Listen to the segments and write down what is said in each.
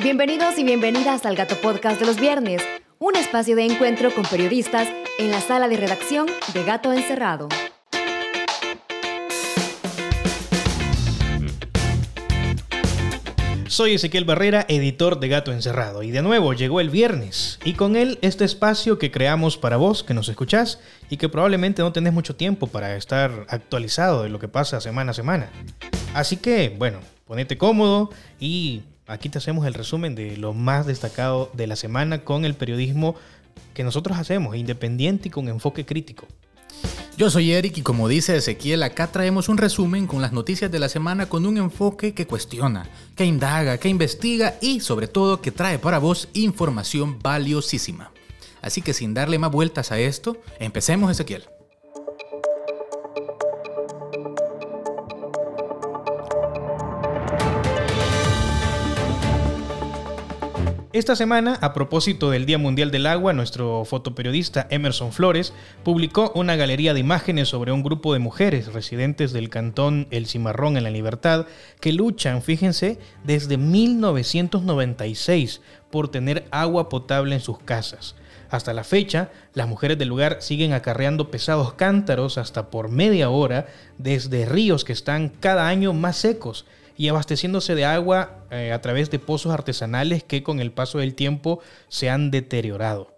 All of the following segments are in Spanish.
Bienvenidos y bienvenidas al Gato Podcast de los viernes, un espacio de encuentro con periodistas en la sala de redacción de Gato Encerrado. Soy Ezequiel Barrera, editor de Gato Encerrado, y de nuevo llegó el viernes, y con él este espacio que creamos para vos que nos escuchás y que probablemente no tenés mucho tiempo para estar actualizado de lo que pasa semana a semana. Así que, bueno, ponete cómodo y aquí te hacemos el resumen de lo más destacado de la semana con el periodismo que nosotros hacemos, independiente y con enfoque crítico. Yo soy Eric y como dice Ezequiel, acá traemos un resumen con las noticias de la semana con un enfoque que cuestiona, que indaga, que investiga y sobre todo que trae para vos información valiosísima. Así que sin darle más vueltas a esto, empecemos Ezequiel. Esta semana, a propósito del Día Mundial del Agua, nuestro fotoperiodista Emerson Flores publicó una galería de imágenes sobre un grupo de mujeres residentes del cantón El Cimarrón en la Libertad que luchan, fíjense, desde 1996 por tener agua potable en sus casas. Hasta la fecha, las mujeres del lugar siguen acarreando pesados cántaros hasta por media hora desde ríos que están cada año más secos y abasteciéndose de agua eh, a través de pozos artesanales que con el paso del tiempo se han deteriorado.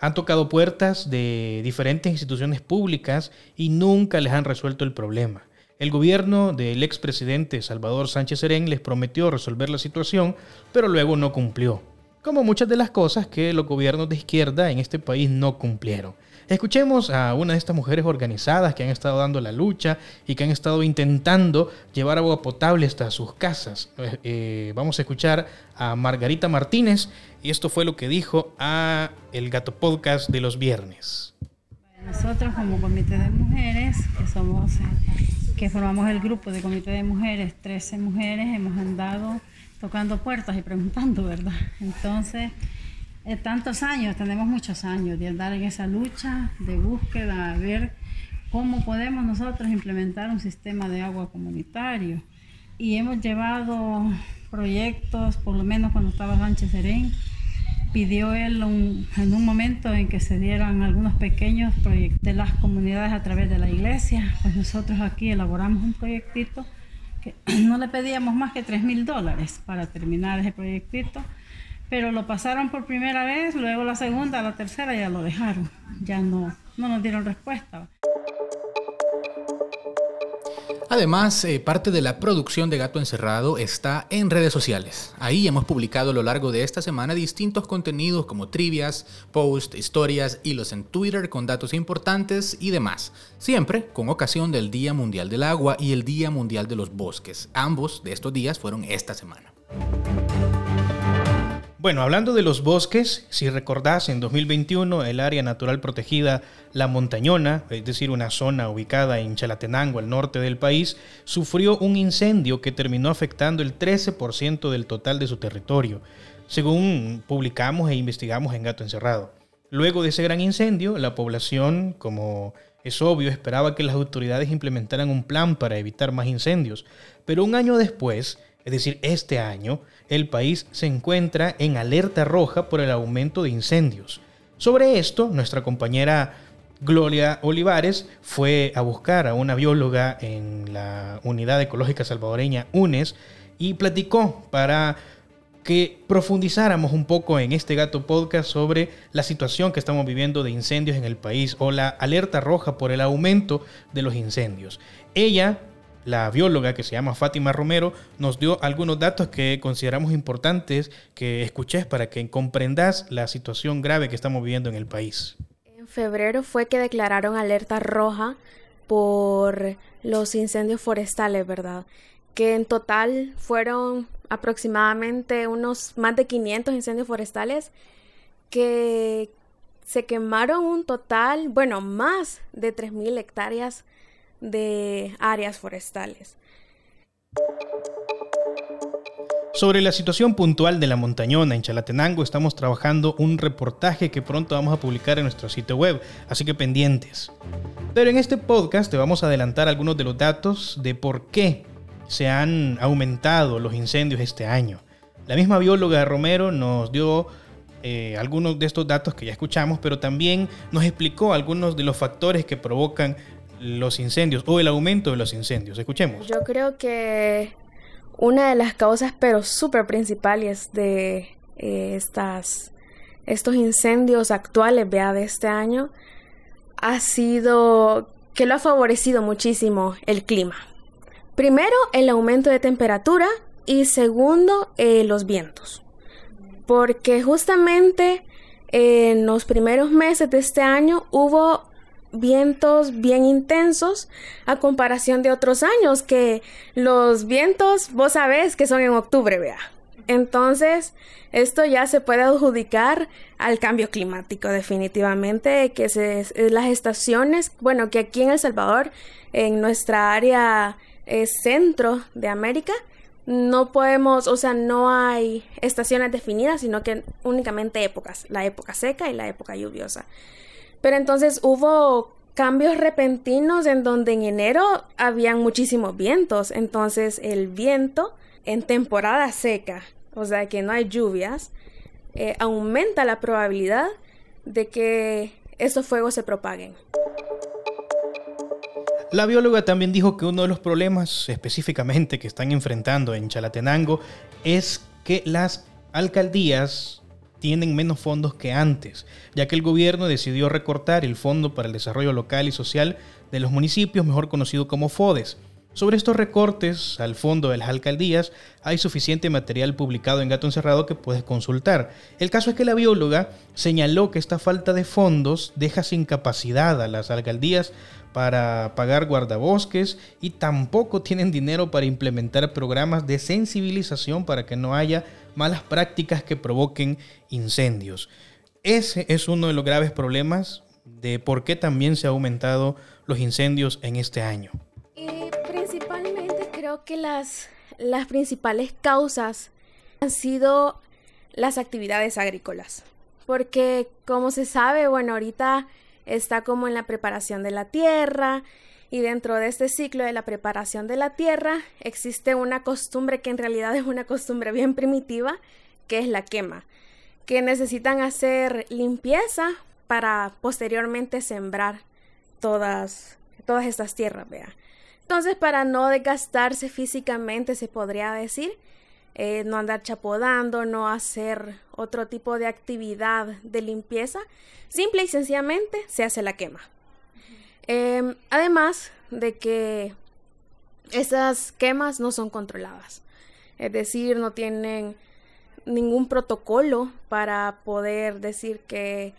Han tocado puertas de diferentes instituciones públicas y nunca les han resuelto el problema. El gobierno del expresidente Salvador Sánchez Serén les prometió resolver la situación, pero luego no cumplió. Como muchas de las cosas que los gobiernos de izquierda en este país no cumplieron. Escuchemos a una de estas mujeres organizadas que han estado dando la lucha y que han estado intentando llevar agua potable hasta sus casas. Eh, eh, vamos a escuchar a Margarita Martínez y esto fue lo que dijo a el Gato Podcast de los viernes. Nosotros como comité de mujeres, que somos, que formamos el grupo de comité de mujeres, 13 mujeres, hemos andado tocando puertas y preguntando, ¿verdad? Entonces, eh, tantos años, tenemos muchos años de andar en esa lucha de búsqueda, a ver cómo podemos nosotros implementar un sistema de agua comunitario. Y hemos llevado proyectos, por lo menos cuando estaba Sánchez Serén, pidió él en un momento en que se dieran algunos pequeños proyectos de las comunidades a través de la iglesia, pues nosotros aquí elaboramos un proyectito que no le pedíamos más que 3 mil dólares para terminar ese proyectito pero lo pasaron por primera vez, luego la segunda, la tercera ya lo dejaron, ya no, no nos dieron respuesta. Además, eh, parte de la producción de Gato Encerrado está en redes sociales. Ahí hemos publicado a lo largo de esta semana distintos contenidos como trivias, posts, historias, hilos en Twitter con datos importantes y demás. Siempre con ocasión del Día Mundial del Agua y el Día Mundial de los Bosques. Ambos de estos días fueron esta semana. Bueno, hablando de los bosques, si recordás, en 2021 el área natural protegida La Montañona, es decir, una zona ubicada en Chalatenango, al norte del país, sufrió un incendio que terminó afectando el 13% del total de su territorio, según publicamos e investigamos en Gato Encerrado. Luego de ese gran incendio, la población, como es obvio, esperaba que las autoridades implementaran un plan para evitar más incendios, pero un año después, es decir, este año, el país se encuentra en alerta roja por el aumento de incendios. Sobre esto, nuestra compañera Gloria Olivares fue a buscar a una bióloga en la Unidad Ecológica Salvadoreña UNES y platicó para que profundizáramos un poco en este gato podcast sobre la situación que estamos viviendo de incendios en el país o la alerta roja por el aumento de los incendios. Ella la bióloga que se llama Fátima Romero nos dio algunos datos que consideramos importantes que escuches para que comprendas la situación grave que estamos viviendo en el país. En febrero fue que declararon alerta roja por los incendios forestales, ¿verdad? Que en total fueron aproximadamente unos más de 500 incendios forestales que se quemaron un total, bueno, más de 3.000 hectáreas de áreas forestales. Sobre la situación puntual de la montañona en Chalatenango estamos trabajando un reportaje que pronto vamos a publicar en nuestro sitio web, así que pendientes. Pero en este podcast te vamos a adelantar algunos de los datos de por qué se han aumentado los incendios este año. La misma bióloga Romero nos dio eh, algunos de estos datos que ya escuchamos, pero también nos explicó algunos de los factores que provocan los incendios o el aumento de los incendios. Escuchemos. Yo creo que una de las causas, pero súper principales de eh, estas, estos incendios actuales, vea, de este año, ha sido que lo ha favorecido muchísimo el clima. Primero, el aumento de temperatura y segundo, eh, los vientos. Porque justamente en los primeros meses de este año hubo vientos bien intensos a comparación de otros años que los vientos vos sabés que son en octubre, vea. Entonces, esto ya se puede adjudicar al cambio climático definitivamente, que se, las estaciones, bueno, que aquí en El Salvador, en nuestra área eh, centro de América, no podemos, o sea, no hay estaciones definidas, sino que únicamente épocas, la época seca y la época lluviosa. Pero entonces hubo cambios repentinos en donde en enero habían muchísimos vientos, entonces el viento en temporada seca, o sea que no hay lluvias, eh, aumenta la probabilidad de que esos fuegos se propaguen. La bióloga también dijo que uno de los problemas específicamente que están enfrentando en Chalatenango es que las alcaldías tienen menos fondos que antes, ya que el gobierno decidió recortar el Fondo para el Desarrollo Local y Social de los municipios, mejor conocido como FODES. Sobre estos recortes al fondo de las alcaldías hay suficiente material publicado en Gato Encerrado que puedes consultar. El caso es que la bióloga señaló que esta falta de fondos deja sin capacidad a las alcaldías para pagar guardabosques y tampoco tienen dinero para implementar programas de sensibilización para que no haya malas prácticas que provoquen incendios. Ese es uno de los graves problemas de por qué también se han aumentado los incendios en este año creo que las, las principales causas han sido las actividades agrícolas. Porque como se sabe, bueno, ahorita está como en la preparación de la tierra y dentro de este ciclo de la preparación de la tierra existe una costumbre que en realidad es una costumbre bien primitiva, que es la quema, que necesitan hacer limpieza para posteriormente sembrar todas, todas estas tierras, vea. Entonces, para no desgastarse físicamente, se podría decir, eh, no andar chapodando, no hacer otro tipo de actividad de limpieza, simple y sencillamente se hace la quema. Em, además de que esas quemas no son controladas, es decir, no tienen ningún protocolo para poder decir que,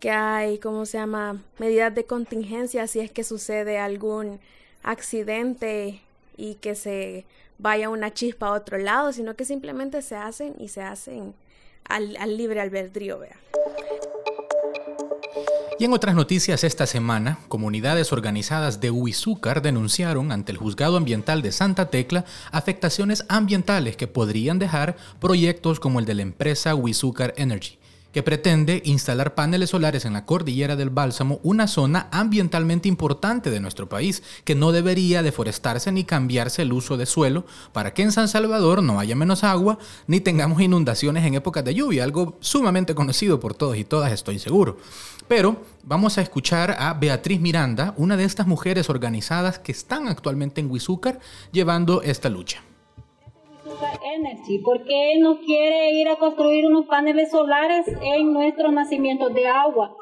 que hay, ¿cómo se llama?, medidas de contingencia si es que sucede algún accidente y que se vaya una chispa a otro lado, sino que simplemente se hacen y se hacen al, libre albedrío. Vea. Y en otras noticias esta semana, comunidades organizadas de Huizúcar denunciaron ante el Juzgado Ambiental de Santa Tecla afectaciones ambientales que podrían dejar proyectos como el de la empresa Huizúcar Energy que pretende instalar paneles solares en la cordillera del Bálsamo, una zona ambientalmente importante de nuestro país, que no debería deforestarse ni cambiarse el uso de suelo para que en San Salvador no haya menos agua ni tengamos inundaciones en épocas de lluvia, algo sumamente conocido por todos y todas, estoy seguro. Pero vamos a escuchar a Beatriz Miranda, una de estas mujeres organizadas que están actualmente en Huizúcar llevando esta lucha. Energy. ¿Por qué no quiere ir a construir unos paneles solares en nuestros nacimientos de agua?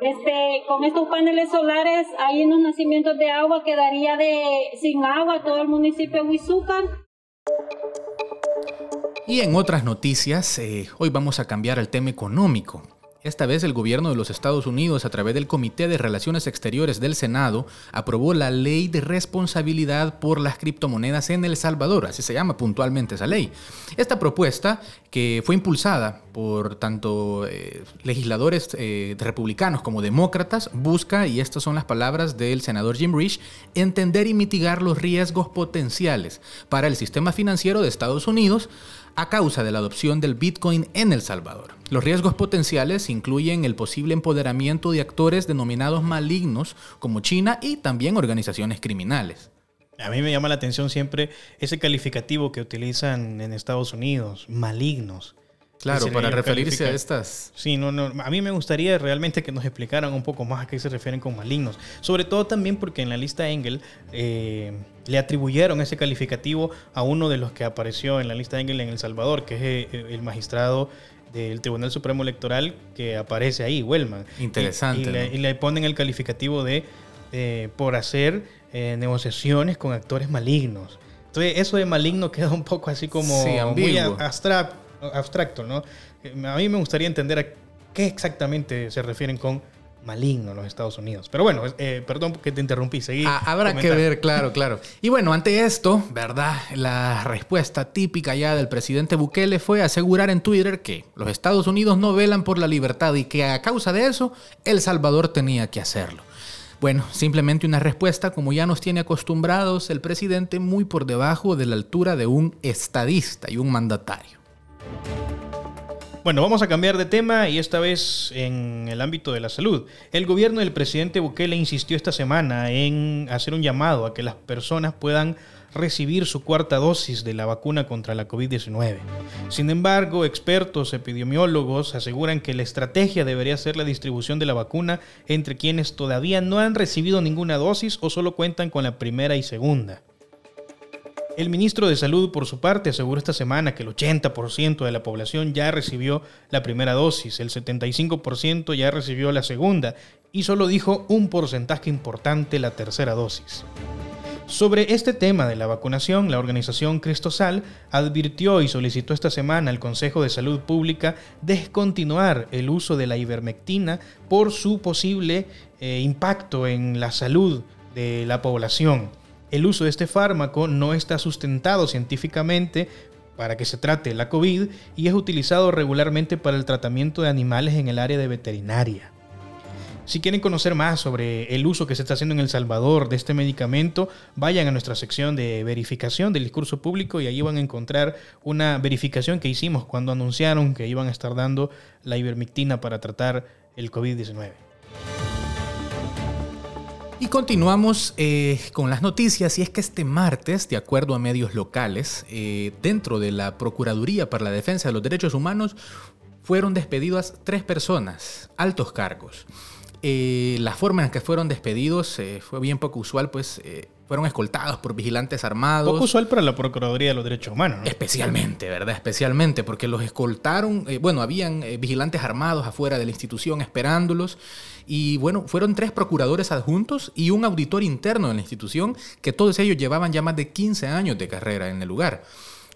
Este, con estos paneles solares, ahí en los nacimientos de agua quedaría de, sin agua todo el municipio de Huizúcar. Y en otras noticias, eh, hoy vamos a cambiar el tema económico. Esta vez el gobierno de los Estados Unidos, a través del Comité de Relaciones Exteriores del Senado, aprobó la ley de responsabilidad por las criptomonedas en El Salvador, así se llama puntualmente esa ley. Esta propuesta, que fue impulsada por tanto eh, legisladores eh, republicanos como demócratas, busca, y estas son las palabras del senador Jim Rich, entender y mitigar los riesgos potenciales para el sistema financiero de Estados Unidos a causa de la adopción del Bitcoin en El Salvador. Los riesgos potenciales incluyen el posible empoderamiento de actores denominados malignos como China y también organizaciones criminales. A mí me llama la atención siempre ese calificativo que utilizan en Estados Unidos, malignos. Claro, para referirse a estas. Sí, no, no. A mí me gustaría realmente que nos explicaran un poco más a qué se refieren con malignos. Sobre todo también porque en la lista Engel eh, le atribuyeron ese calificativo a uno de los que apareció en la lista Engel en El Salvador, que es eh, el magistrado del Tribunal Supremo Electoral que aparece ahí, Wellman. Interesante. Y, le, ponen el calificativo de eh, por hacer negociaciones con actores malignos. Entonces, eso de maligno queda un poco así como muy abstracto abstracto, ¿no? A mí me gustaría entender a qué exactamente se refieren con maligno en los Estados Unidos. Pero bueno, eh, perdón que te interrumpí, seguí. Ah, habrá que ver, claro, claro. Y bueno, ante esto, ¿verdad? La respuesta típica ya del presidente Bukele fue asegurar en Twitter que los Estados Unidos no velan por la libertad y que a causa de eso, El Salvador tenía que hacerlo. Bueno, simplemente una respuesta como ya nos tiene acostumbrados el presidente muy por debajo de la altura de un estadista y un mandatario. Bueno, vamos a cambiar de tema y esta vez en el ámbito de la salud. El gobierno del presidente Bukele insistió esta semana en hacer un llamado a que las personas puedan recibir su cuarta dosis de la vacuna contra la COVID-19. Sin embargo, expertos epidemiólogos aseguran que la estrategia debería ser la distribución de la vacuna entre quienes todavía no han recibido ninguna dosis o solo cuentan con la primera y segunda. El ministro de Salud, por su parte, aseguró esta semana que el 80% de la población ya recibió la primera dosis, el 75% ya recibió la segunda y solo dijo un porcentaje importante la tercera dosis. Sobre este tema de la vacunación, la organización Cristosal advirtió y solicitó esta semana al Consejo de Salud Pública descontinuar el uso de la ivermectina por su posible eh, impacto en la salud de la población. El uso de este fármaco no está sustentado científicamente para que se trate la COVID y es utilizado regularmente para el tratamiento de animales en el área de veterinaria. Si quieren conocer más sobre el uso que se está haciendo en El Salvador de este medicamento, vayan a nuestra sección de verificación del discurso público y allí van a encontrar una verificación que hicimos cuando anunciaron que iban a estar dando la ivermectina para tratar el COVID-19. Y continuamos eh, con las noticias y es que este martes, de acuerdo a medios locales, eh, dentro de la Procuraduría para la Defensa de los Derechos Humanos, fueron despedidas tres personas, altos cargos. Eh, la forma en que fueron despedidos fue bien poco usual, pues fueron escoltados por vigilantes armados. Poco usual para la Procuraduría de los Derechos Humanos. Especialmente, ¿verdad? Especialmente, porque los escoltaron, eh, bueno, habían eh, vigilantes armados afuera de la institución esperándolos. Y bueno, fueron tres procuradores adjuntos y un auditor interno de la institución, que todos ellos llevaban ya más de 15 años de carrera en el lugar.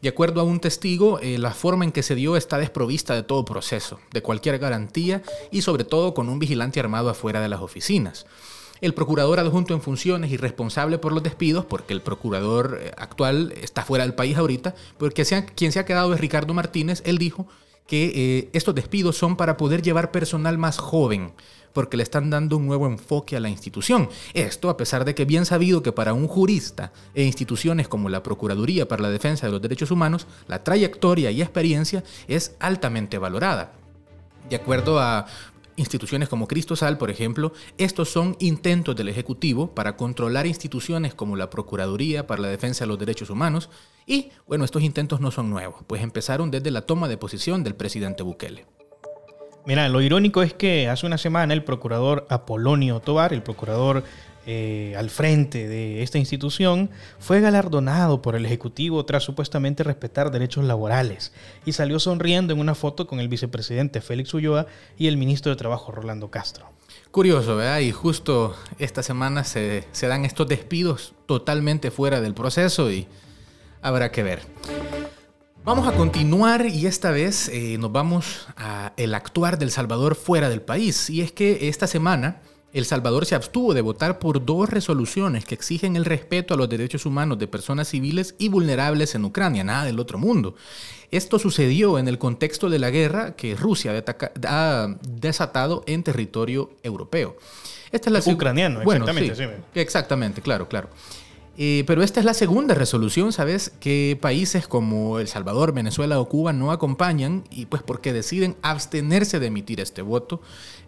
De acuerdo a un testigo, eh, la forma en que se dio está desprovista de todo proceso, de cualquier garantía y sobre todo con un vigilante armado afuera de las oficinas el procurador adjunto en funciones y responsable por los despidos, porque el procurador eh, actual está fuera del país ahorita, porque quien se ha quedado es Ricardo Martínez, él dijo que eh, estos despidos son para poder llevar personal más joven, porque le están dando un nuevo enfoque a la institución. Esto a pesar de que bien sabido que para un jurista e instituciones como la Procuraduría para la Defensa de los Derechos Humanos, la trayectoria y experiencia es altamente valorada. De acuerdo a instituciones como Cristosal, por ejemplo, estos son intentos del Ejecutivo para controlar instituciones como la Procuraduría para la Defensa de los Derechos Humanos y, bueno, estos intentos no son nuevos, pues empezaron desde la toma de posición del presidente Bukele. Mira, lo irónico es que hace una semana el procurador Apolonio Tobar, el procurador eh, al frente de esta institución, fue galardonado por el Ejecutivo tras supuestamente respetar derechos laborales y salió sonriendo en una foto con el vicepresidente Félix Ulloa y el ministro de Trabajo Rolando Castro. Curioso, ¿verdad? Y justo esta semana se, dan estos despidos totalmente fuera del proceso y habrá que ver. Vamos a continuar y esta vez eh, nos vamos a el actuar del Salvador fuera del país. Y es que esta semana el Salvador se abstuvo de votar por dos resoluciones que exigen el respeto a los derechos humanos de personas civiles y vulnerables en Ucrania, nada del otro mundo. Esto sucedió en el contexto de la guerra que Rusia ha desatado en territorio europeo. Esta es la Ucraniano, exactamente. exactamente, claro, claro. Eh, pero esta es la segunda resolución, ¿sabes? Que países como El Salvador, Venezuela o Cuba no acompañan y pues porque deciden abstenerse de emitir este voto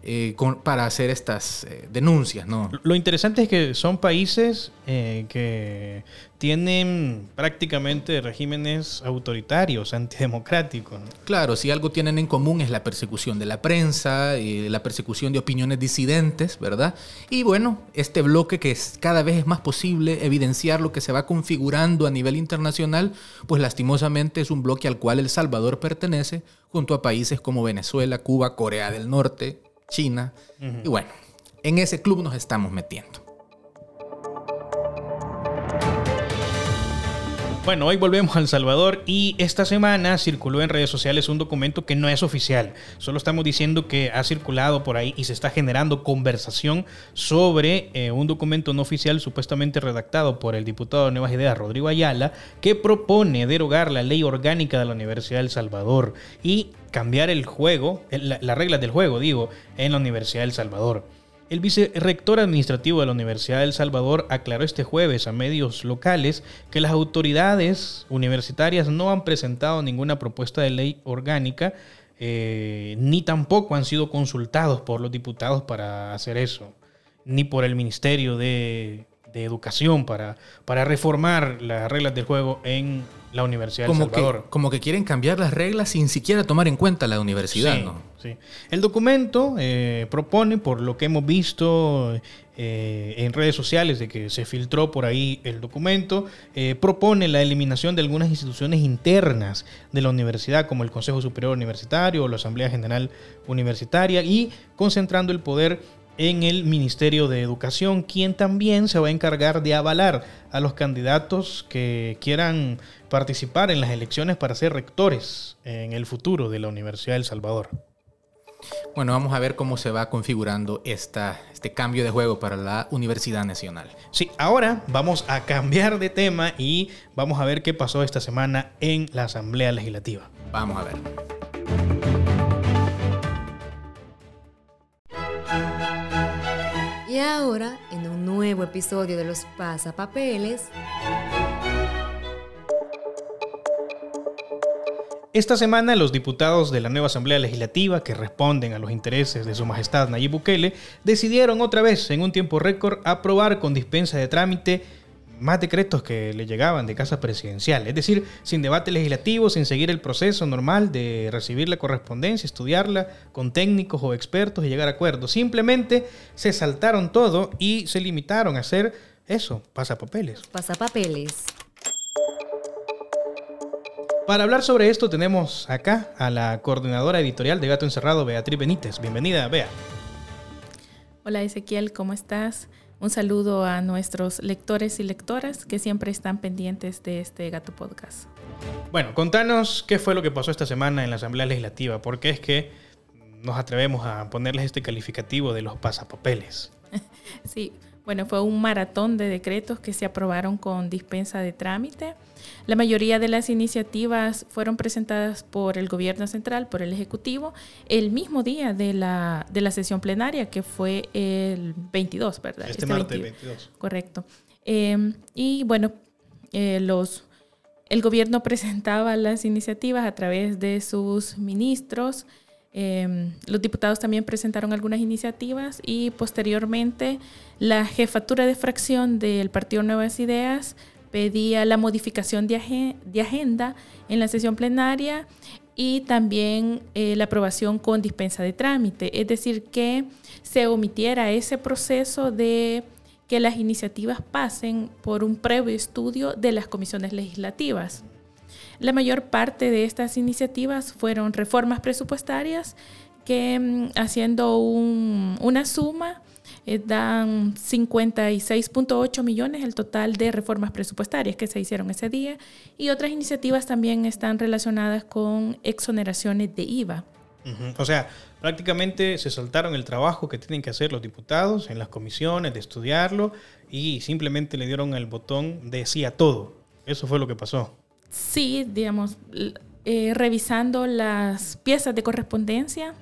eh, para hacer estas eh, denuncias, ¿no? Lo interesante es que son países eh, que tienen prácticamente regímenes autoritarios, antidemocráticos. Claro, si algo tienen en común es la persecución de la prensa, la persecución de opiniones disidentes, ¿verdad? Y bueno, este bloque que es, cada vez es más posible evidenciar lo que se va configurando a nivel internacional, pues lastimosamente es un bloque al cual El Salvador pertenece, junto a países como Venezuela, Cuba, Corea del Norte, China. Y bueno, en ese club nos estamos metiendo. Bueno, hoy volvemos a El Salvador y esta semana circuló en redes sociales un documento que no es oficial. Solo estamos diciendo que ha circulado por ahí y se está generando conversación sobre eh, un documento no oficial supuestamente redactado por el diputado de Nuevas Ideas, Rodrigo Ayala, que propone derogar la ley orgánica de la Universidad de El Salvador y cambiar el juego, las reglas del juego, digo, en la Universidad de El Salvador. El vicerrector administrativo de la Universidad de El Salvador aclaró este jueves a medios locales que las autoridades universitarias no han presentado ninguna propuesta de ley orgánica eh, ni tampoco han sido consultados por los diputados para hacer eso, ni por el Ministerio de, Educación para, para reformar las reglas del juego en la Universidad de El Salvador. como que quieren cambiar las reglas sin siquiera tomar en cuenta la universidad, ¿no? El documento eh, propone, por lo que hemos visto eh, en redes sociales de que se filtró por ahí el documento, eh, propone la eliminación de algunas instituciones internas de la universidad, como el Consejo Superior Universitario o la Asamblea General Universitaria, y concentrando el poder en el Ministerio de Educación, quien también se va a encargar de avalar a los candidatos que quieran participar en las elecciones para ser rectores en el futuro de la Universidad del Salvador. Bueno, vamos a ver cómo se va configurando esta, este cambio de juego para la Universidad Nacional. Sí, ahora vamos a cambiar de tema y vamos a ver qué pasó esta semana en la Asamblea Legislativa. Vamos a ver. Y ahora, en un nuevo episodio de los Pasapapeles, Esta semana los diputados de la nueva Asamblea Legislativa, que responden a los intereses de su Majestad Nayib Bukele, decidieron otra vez, en un tiempo récord, aprobar con dispensa de trámite más decretos que le llegaban de casa presidencial, es decir, sin debate legislativo, sin seguir el proceso normal de recibir la correspondencia, estudiarla con técnicos o expertos y llegar a acuerdos. Simplemente se saltaron todo y se limitaron a hacer eso, pasapapeles. Pasapapeles. Para hablar sobre esto tenemos acá a la coordinadora editorial de Gato Encerrado, Beatriz Benítez. Bienvenida, Bea. Hola Ezequiel, ¿cómo estás? Un saludo a nuestros lectores y lectoras que siempre están pendientes de este Gato Podcast. Bueno, contanos qué fue lo que pasó esta semana en la Asamblea Legislativa, porque es que nos atrevemos a ponerles este calificativo de los pasapapeles. sí, bueno, fue un maratón de decretos que se aprobaron con dispensa de trámite. La mayoría de las iniciativas fueron presentadas por el gobierno central, por el Ejecutivo, el mismo día de la, de la sesión plenaria, que fue el 22, ¿verdad? Este, este martes 22. Correcto. Em, y bueno, eh, los, el gobierno presentaba las iniciativas a través de sus ministros. Em, los diputados también presentaron algunas iniciativas y posteriormente la jefatura de fracción del Partido Nuevas Ideas pedía la modificación de, agenda en la sesión plenaria y también eh, la aprobación con dispensa de trámite, es decir, que se omitiera ese proceso de que las iniciativas pasen por un previo estudio de las comisiones legislativas. La mayor parte de estas iniciativas fueron reformas presupuestarias que mm, haciendo una suma eh, dan 56.8 millones el total de reformas presupuestarias que se hicieron ese día y otras iniciativas también están relacionadas con exoneraciones de IVA. O sea, prácticamente se saltaron el trabajo que tienen que hacer los diputados en las comisiones de estudiarlo y simplemente le dieron el botón de sí a todo. Eso fue lo que pasó. Sí, digamos, eh, revisando las piezas de correspondencia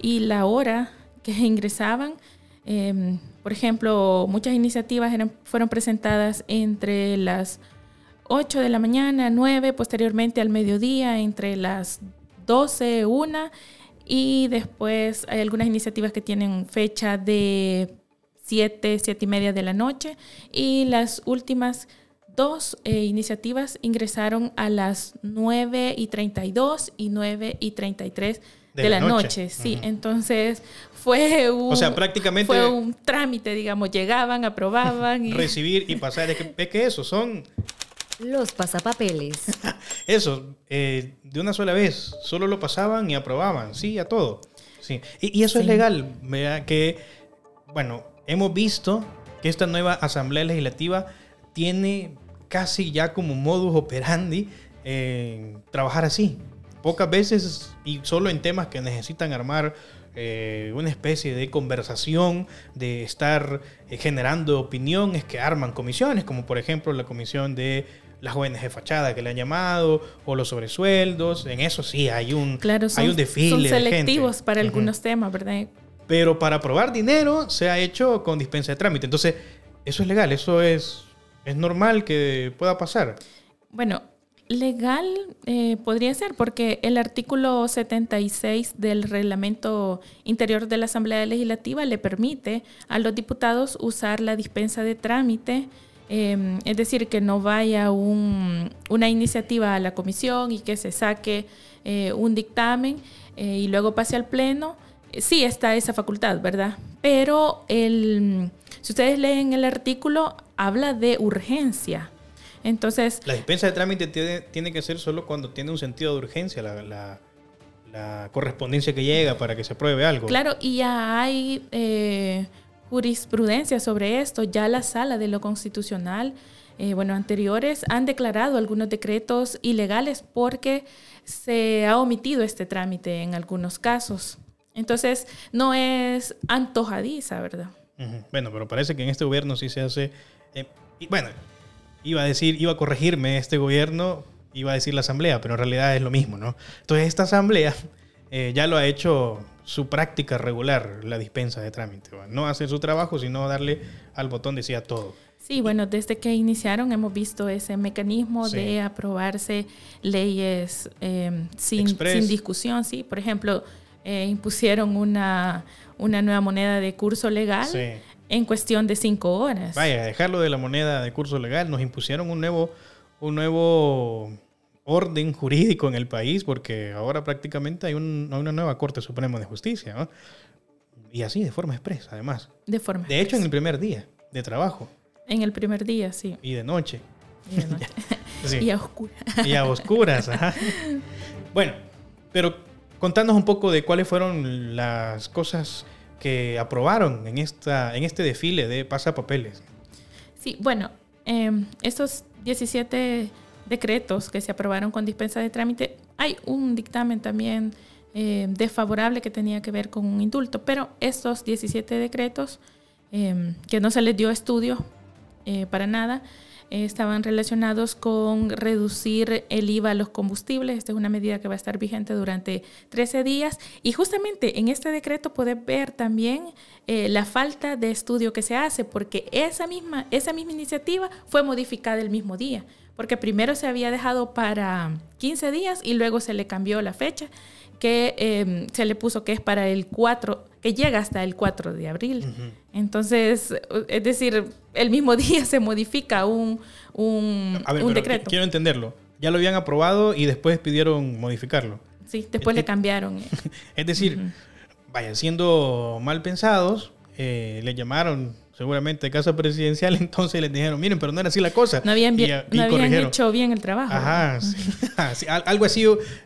y la hora que ingresaban, Em, por ejemplo, muchas iniciativas fueron presentadas entre las 8 de la mañana, 9, posteriormente al mediodía, entre las 12, 1 y después hay algunas iniciativas que tienen fecha de 7, 7 y media de la noche y las últimas dos eh, iniciativas ingresaron a las 9 y 32 y 9 y 33 de, de la, noche. Sí, entonces fue un, o sea, prácticamente fue un trámite, digamos, llegaban, aprobaban. Y... Recibir y pasar, es que, es que eso, son... Los pasapapeles. eso, eh, de una sola vez, solo lo pasaban y aprobaban, sí, a todo. Sí. Y, y eso sí. es legal, ¿verdad? que, bueno, hemos visto que esta nueva Asamblea Legislativa tiene casi ya como modus operandi eh, trabajar así. Pocas veces y solo en temas que necesitan armar eh, una especie de conversación, de estar eh, generando opiniones que arman comisiones, como por ejemplo la comisión de las jóvenes de fachada que le han llamado, o los sobresueldos. En eso sí hay un, claro, son, hay un desfile. Son selectivos para uh -huh. algunos temas, ¿verdad? Pero para aprobar dinero se ha hecho con dispensa de trámite. Entonces, eso es legal, eso es, es normal que pueda pasar. Bueno, legal eh, podría ser porque el artículo 76 del reglamento interior de la Asamblea Legislativa le permite a los diputados usar la dispensa de trámite. Eh, es decir, que no vaya un, una iniciativa a la comisión y que se saque eh, un dictamen y luego pase al pleno sí está esa facultad, ¿verdad? Pero el, si ustedes leen el artículo, habla de urgencia. Entonces... La dispensa de trámite tiene, tiene que ser solo cuando tiene un sentido de urgencia la, la, la, correspondencia que llega para que se apruebe algo. Claro, y ya hay eh, jurisprudencia sobre esto. Ya la sala de lo constitucional, eh, bueno, anteriores, han declarado algunos decretos ilegales porque se ha omitido este trámite en algunos casos. Entonces, no es antojadiza, ¿verdad? Uh -huh. Bueno, pero parece que en este gobierno sí se hace... Eh, y bueno, iba a decir, iba a corregirme este gobierno, iba a decir la asamblea, pero en realidad es lo mismo, ¿no? Entonces, esta asamblea eh, ya lo ha hecho su práctica regular, la dispensa de trámite. ¿va? No hacer su trabajo, sino darle al botón decía todo. Sí, bueno, desde que iniciaron hemos visto ese mecanismo sí. de aprobarse leyes eh, sin, sin discusión, ¿sí? Por ejemplo eh, impusieron una, una, nueva moneda de curso legal sí. En cuestión de cinco horas. Vaya, dejarlo de la moneda de curso legal, nos impusieron un nuevo, un nuevo orden jurídico en el país porque ahora prácticamente hay, un, una nueva Corte Suprema de Justicia. ¿no? Y así, de forma expresa, además. De forma De hecho, en el primer día de trabajo. En el primer día, sí. Y de noche. Y, de noche. sí. y a oscuras. Y a oscuras, ajá. Bueno, pero contanos un poco de cuáles fueron las cosas que aprobaron en, esta, en este desfile de pasapapeles. Sí, bueno, eh, estos 17 decretos que se aprobaron con dispensa de trámite, hay un dictamen también eh, desfavorable que tenía que ver con un indulto, pero estos 17 decretos, eh, que no se les dio estudio eh, para nada, estaban relacionados con reducir el IVA a los combustibles. Esta es una medida que va a estar vigente durante 13 días. Y justamente en este decreto puedes ver también eh, la falta de estudio que se hace, porque esa misma, esa misma iniciativa fue modificada el mismo día. Porque primero se había dejado para 15 días y luego se le cambió la fecha, que eh, se le puso que es para el 4 que llega hasta el 4 de abril. Uh -huh. Entonces, es decir, el mismo día se modifica un, un, ver, un decreto. Quiero entenderlo. Ya lo habían aprobado y después pidieron modificarlo. Sí, después es, le cambiaron. es decir, uh -huh. vayan siendo mal pensados, eh, le llamaron seguramente casa presidencial, entonces les dijeron, miren, pero no era así la cosa. No habían, y, y no habían hecho bien el trabajo. Ajá, sí. sí, algo así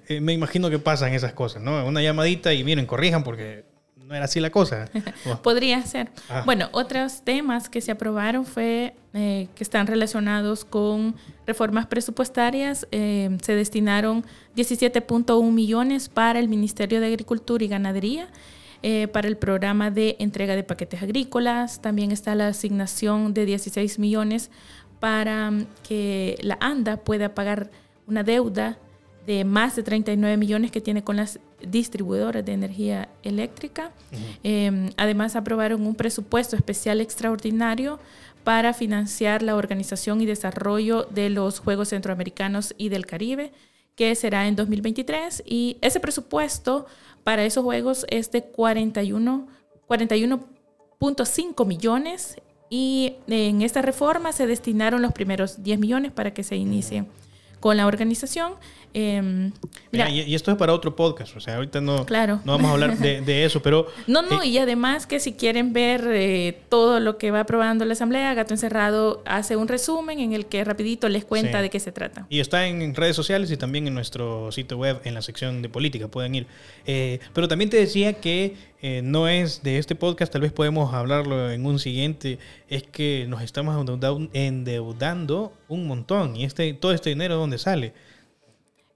eh, me imagino que pasan esas cosas, ¿no? Una llamadita y miren, corrijan porque no era así la cosa. Podría ser. Ah. Bueno, otros temas que se aprobaron fue eh, que están relacionados con reformas presupuestarias. Eh, se destinaron 17.1 millones para el Ministerio de Agricultura y Ganadería. Eh, para el programa de entrega de paquetes agrícolas. También está la asignación de 16 millones para um, que la ANDA pueda pagar una deuda de más de 39 millones que tiene con las distribuidoras de energía eléctrica. Eh, además, aprobaron un presupuesto especial extraordinario para financiar la organización y desarrollo de los Juegos Centroamericanos y del Caribe, que será en 2023. Y ese presupuesto para esos Juegos es de 41, 41.5 millones y en esta reforma se destinaron los primeros 10 millones para que se inicie con la organización. Em, y, esto es para otro podcast, o sea, ahorita no, claro. no vamos a hablar de, eso, pero... No, no, eh, y además que si quieren ver eh, todo lo que va aprobando la Asamblea, Gato Encerrado hace un resumen en el que rapidito les cuenta de qué se trata. Y está en redes sociales y también en nuestro sitio web, en la sección de política, pueden ir. Eh, pero también te decía que no es de este podcast, tal vez podemos hablarlo en un siguiente, es que nos estamos endeudando un montón y este, todo este dinero, ¿dónde sale?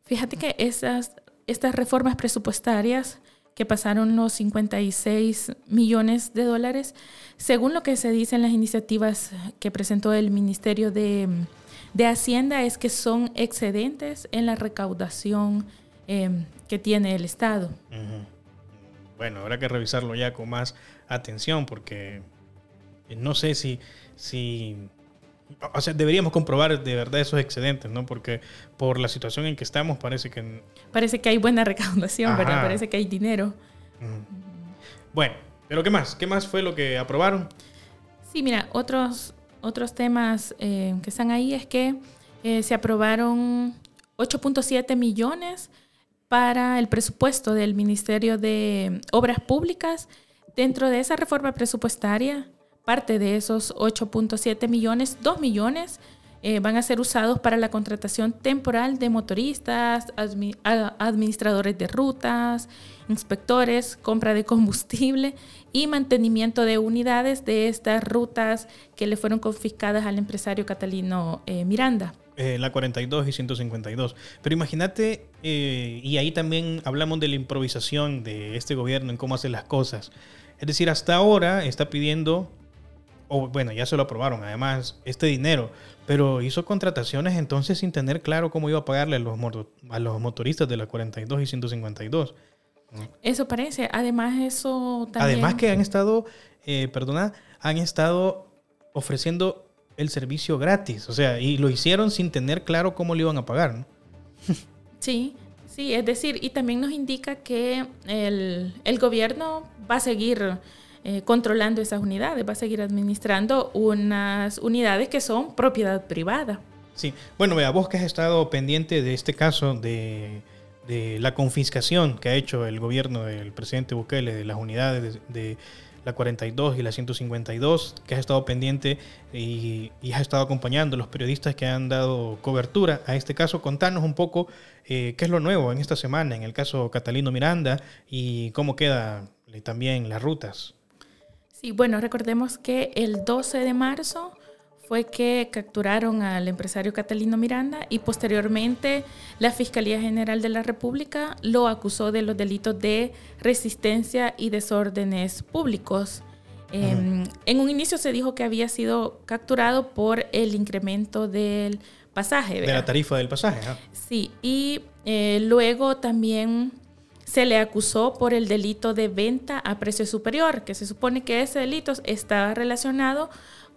Fíjate que esas, estas reformas presupuestarias que pasaron los 56 millones de dólares, según lo que se dice en las iniciativas que presentó el Ministerio de, Hacienda, es que son excedentes en la recaudación em, que tiene el Estado. Bueno, habrá que revisarlo ya con más atención porque no sé si, si o sea, deberíamos comprobar de verdad esos excedentes, ¿no? Porque por la situación en que estamos parece que... Parece que hay buena recaudación, ¿verdad? Parece que hay dinero. Bueno, pero ¿qué más? ¿Qué más fue lo que aprobaron? Sí, mira, otros, otros temas eh, que están ahí es que eh, se aprobaron 8.7 millones para el presupuesto del Ministerio de Obras Públicas. Dentro de esa reforma presupuestaria parte de esos 8.7 millones, 2 millones eh, van a ser usados para la contratación temporal de motoristas, administradores de rutas, inspectores, compra de combustible y mantenimiento de unidades de estas rutas que le fueron confiscadas al empresario Catalino eh, Miranda. Eh, la 42 y 152. Pero imagínate, y ahí también hablamos de la improvisación de este gobierno en cómo hace las cosas. Es decir, hasta ahora está pidiendo o bueno, ya se lo aprobaron, además, este dinero, pero hizo contrataciones entonces sin tener claro cómo iba a pagarle a los, a los motoristas de la 42 y 152. Eso parece, además eso también... Además que han estado, eh, perdona, han estado ofreciendo el servicio gratis, o sea, y lo hicieron sin tener claro cómo le iban a pagar. ¿no? Sí, sí, es decir, y también nos indica que el, el gobierno va a seguir eh, controlando esas unidades, va a seguir administrando unas unidades que son propiedad privada. Sí, bueno, vea, vos que has estado pendiente de este caso de, la confiscación que ha hecho el gobierno del presidente Bukele de las unidades de, la 42 y la 152, que has estado pendiente y, has estado acompañando a los periodistas que han dado cobertura a este caso. Contanos un poco eh, qué es lo nuevo en esta semana en el caso Catalino Miranda y cómo queda eh, también las rutas. Sí, bueno, recordemos que el 12 de marzo fue que capturaron al empresario Catalino Miranda y posteriormente la Fiscalía General de la República lo acusó de los delitos de resistencia y desórdenes públicos. Em, en un inicio se dijo que había sido capturado por el incremento del pasaje. De la tarifa del pasaje. Sí, y eh, luego también se le acusó por el delito de venta a precio superior, que se supone que ese delito estaba relacionado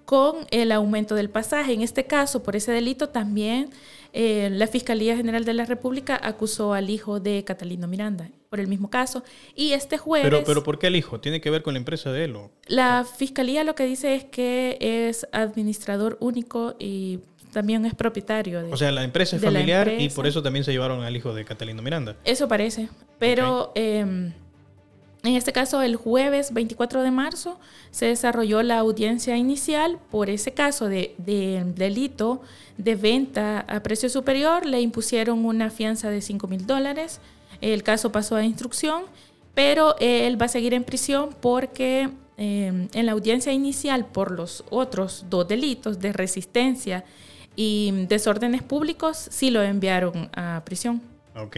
con el aumento del pasaje. En este caso, por ese delito también eh, la Fiscalía General de la República acusó al hijo de Catalino Miranda por el mismo caso. Y este jueves... Pero, pero ¿por qué el hijo? ¿Tiene que ver con la empresa de él? O? La Fiscalía lo que dice es que es administrador único y también es propietario de O sea, la empresa es familiar y por eso también se llevaron al hijo de Catalino Miranda. Eso parece. Pero em, en este caso, el jueves 24 de marzo se desarrolló la audiencia inicial por ese caso de, delito de venta a precio superior. Le impusieron una fianza de 5 mil dólares. El caso pasó a instrucción, pero él va a seguir en prisión porque em, en la audiencia inicial por los otros dos delitos de resistencia y desórdenes públicos sí lo enviaron a prisión. Ok.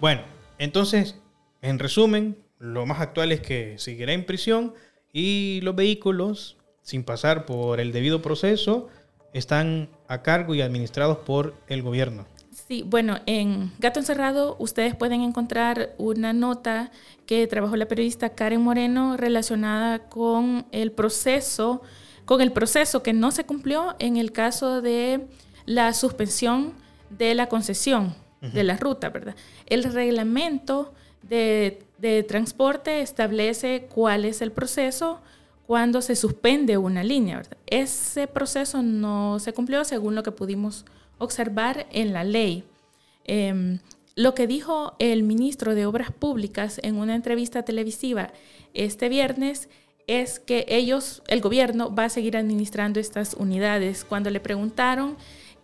Bueno, entonces, en resumen, lo más actual es que seguirá en prisión y los vehículos, sin pasar por el debido proceso, están a cargo y administrados por el gobierno. Sí, bueno, en Gato Encerrado ustedes pueden encontrar una nota que trabajó la periodista Karen Moreno relacionada con el proceso, con el proceso que no se cumplió en el caso de la suspensión de la concesión de la ruta, ¿verdad? El reglamento de, de transporte establece cuál es el proceso cuando se suspende una línea, ¿verdad? Ese proceso no se cumplió según lo que pudimos observar en la ley. Em, lo que dijo el ministro de Obras Públicas en una entrevista televisiva este viernes es que ellos, el gobierno, va a seguir administrando estas unidades. Cuando le preguntaron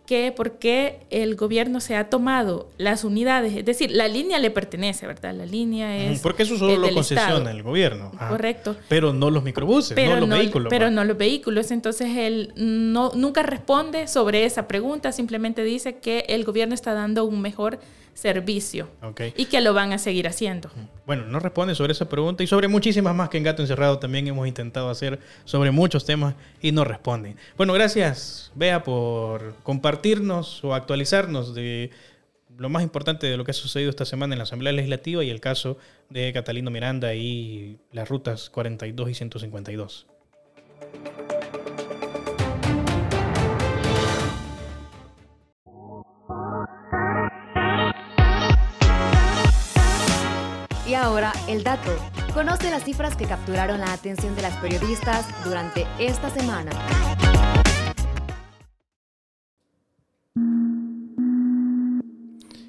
que por qué el gobierno se ha tomado las unidades, es decir, la línea le pertenece, ¿verdad? La línea es... Porque eso solo lo concesiona el gobierno. Correcto. Pero no los microbuses, pero no los vehículos. Pero no los vehículos. Entonces él no, nunca responde sobre esa pregunta, simplemente dice que el gobierno está dando un mejor servicio y que lo van a seguir haciendo. Bueno, no responde sobre esa pregunta y sobre muchísimas más que en Gato Encerrado también hemos intentado hacer sobre muchos temas y no responden. Bueno, gracias, Bea, por compartirnos o actualizarnos de lo más importante de lo que ha sucedido esta semana en la Asamblea Legislativa y el caso de Catalino Miranda y las rutas 42 y 152. Ahora el dato. Conoce las cifras que capturaron la atención de las periodistas durante esta semana.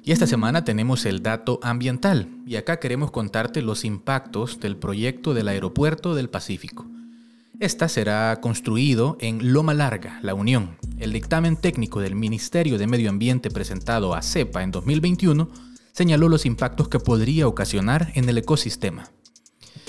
Y esta semana tenemos el dato ambiental y acá queremos contarte los impactos del proyecto del Aeropuerto del Pacífico. Esta será construido en Loma Larga, La Unión. El dictamen técnico del Ministerio de Medio Ambiente presentado a CEPA en 2021 señaló los impactos que podría ocasionar en el ecosistema.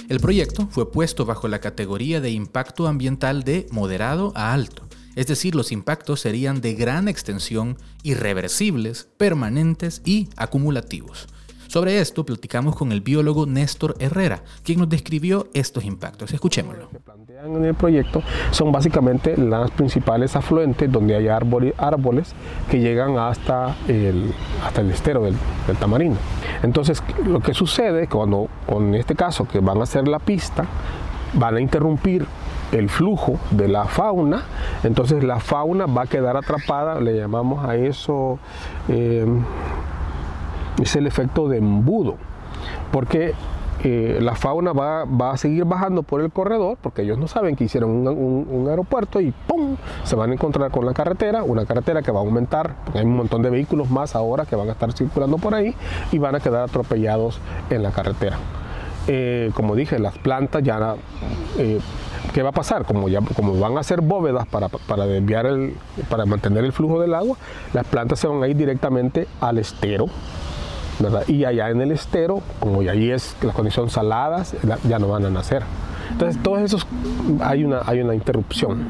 El proyecto fue puesto bajo la categoría de impacto ambiental de moderado a alto, es decir, los impactos serían de gran extensión, irreversibles, permanentes y acumulativos. Sobre esto platicamos con el biólogo Néstor Herrera, quien nos describió estos impactos. Escuchémoslo. Lo plantean en el proyecto son básicamente las principales afluentes donde hay árboles que llegan hasta el, hasta el estero del, del tamarindo. Entonces, lo que sucede cuando, con este caso, que van a hacer la pista, van a interrumpir el flujo de la fauna, entonces la fauna va a quedar atrapada, le llamamos a eso... Eh, es el efecto de embudo, porque eh, la fauna va, a seguir bajando por el corredor, porque ellos no saben que hicieron un, aeropuerto y ¡pum! se van a encontrar con la carretera, una carretera que va a aumentar, hay un montón de vehículos más ahora que van a estar circulando por ahí y van a quedar atropellados en la carretera. Eh, como dije, las plantas ya... Eh, ¿Qué va a pasar? Como, ya, como van a ser bóvedas para, para, desviar el, para mantener el flujo del agua, las plantas se van a ir directamente al estero, y allá en el estero, como allí es las condiciones saladas, ya no van a nacer. Entonces, todos esos hay una, hay una interrupción.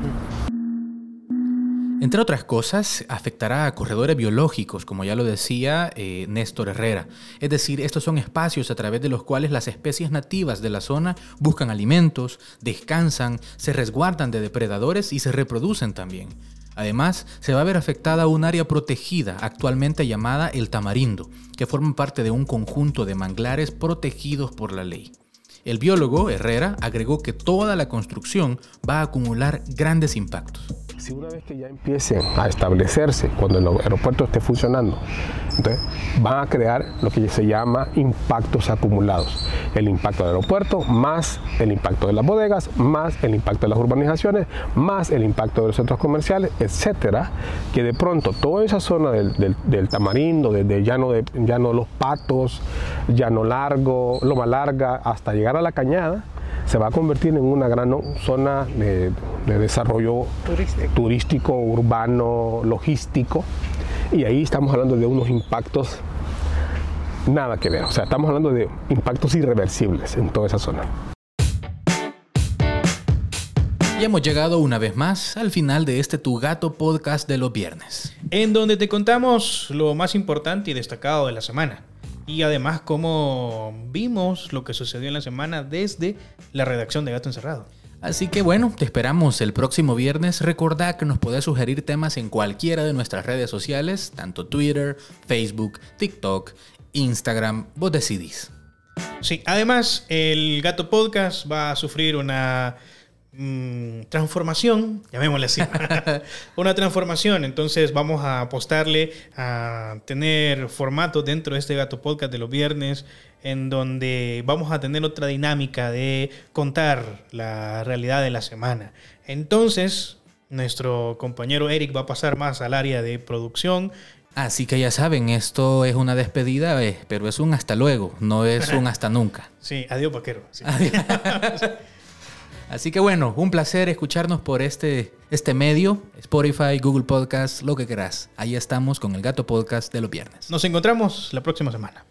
Entre otras cosas, afectará a corredores biológicos, como ya lo decía eh, Néstor Herrera. Es decir, estos son espacios a través de los cuales las especies nativas de la zona buscan alimentos, descansan, se resguardan de depredadores y se reproducen también. Además, se va a ver afectada un área protegida, actualmente llamada el Tamarindo, que forma parte de un conjunto de manglares protegidos por la ley. El biólogo Herrera agregó que toda la construcción va a acumular grandes impactos si una vez que ya empiecen a establecerse, cuando el aeropuerto esté funcionando, entonces van a crear lo que se llama impactos acumulados. El impacto del aeropuerto, más el impacto de las bodegas, más el impacto de las urbanizaciones, más el impacto de los centros comerciales, etcétera, que de pronto toda esa zona del, tamarindo, desde llano, de, llano Los Patos, llano largo, Loma Larga, hasta llegar a la cañada, se va a convertir en una gran zona de, desarrollo turístico. urbano, logístico. Y ahí estamos hablando de unos impactos nada que ver. O sea, estamos hablando de impactos irreversibles en toda esa zona. Y hemos llegado una vez más al final de este Tu Gato podcast de los viernes. En donde te contamos lo más importante y destacado de la semana y además cómo vimos lo que sucedió en la semana desde la redacción de Gato Encerrado. Así que bueno, te esperamos el próximo viernes. Recordá que nos podés sugerir temas en cualquiera de nuestras redes sociales, tanto Twitter, Facebook, TikTok, Instagram, vos decidís. Sí, además el Gato Podcast va a sufrir una mm, transformación, llamémosle así, una transformación, entonces vamos a apostarle a tener formatos dentro de este Gato Podcast de los viernes en donde vamos a tener otra dinámica de contar la realidad de la semana. Entonces, nuestro compañero Eric va a pasar más al área de producción Así que ya saben, esto es una despedida, eh, pero es un hasta luego, no es un hasta nunca. Sí, adiós vaquero. Sí. Así que bueno, un placer escucharnos por este, este medio, Spotify, Google Podcast, lo que querás. Ahí estamos con el Gato Podcast de los viernes. Nos encontramos la próxima semana.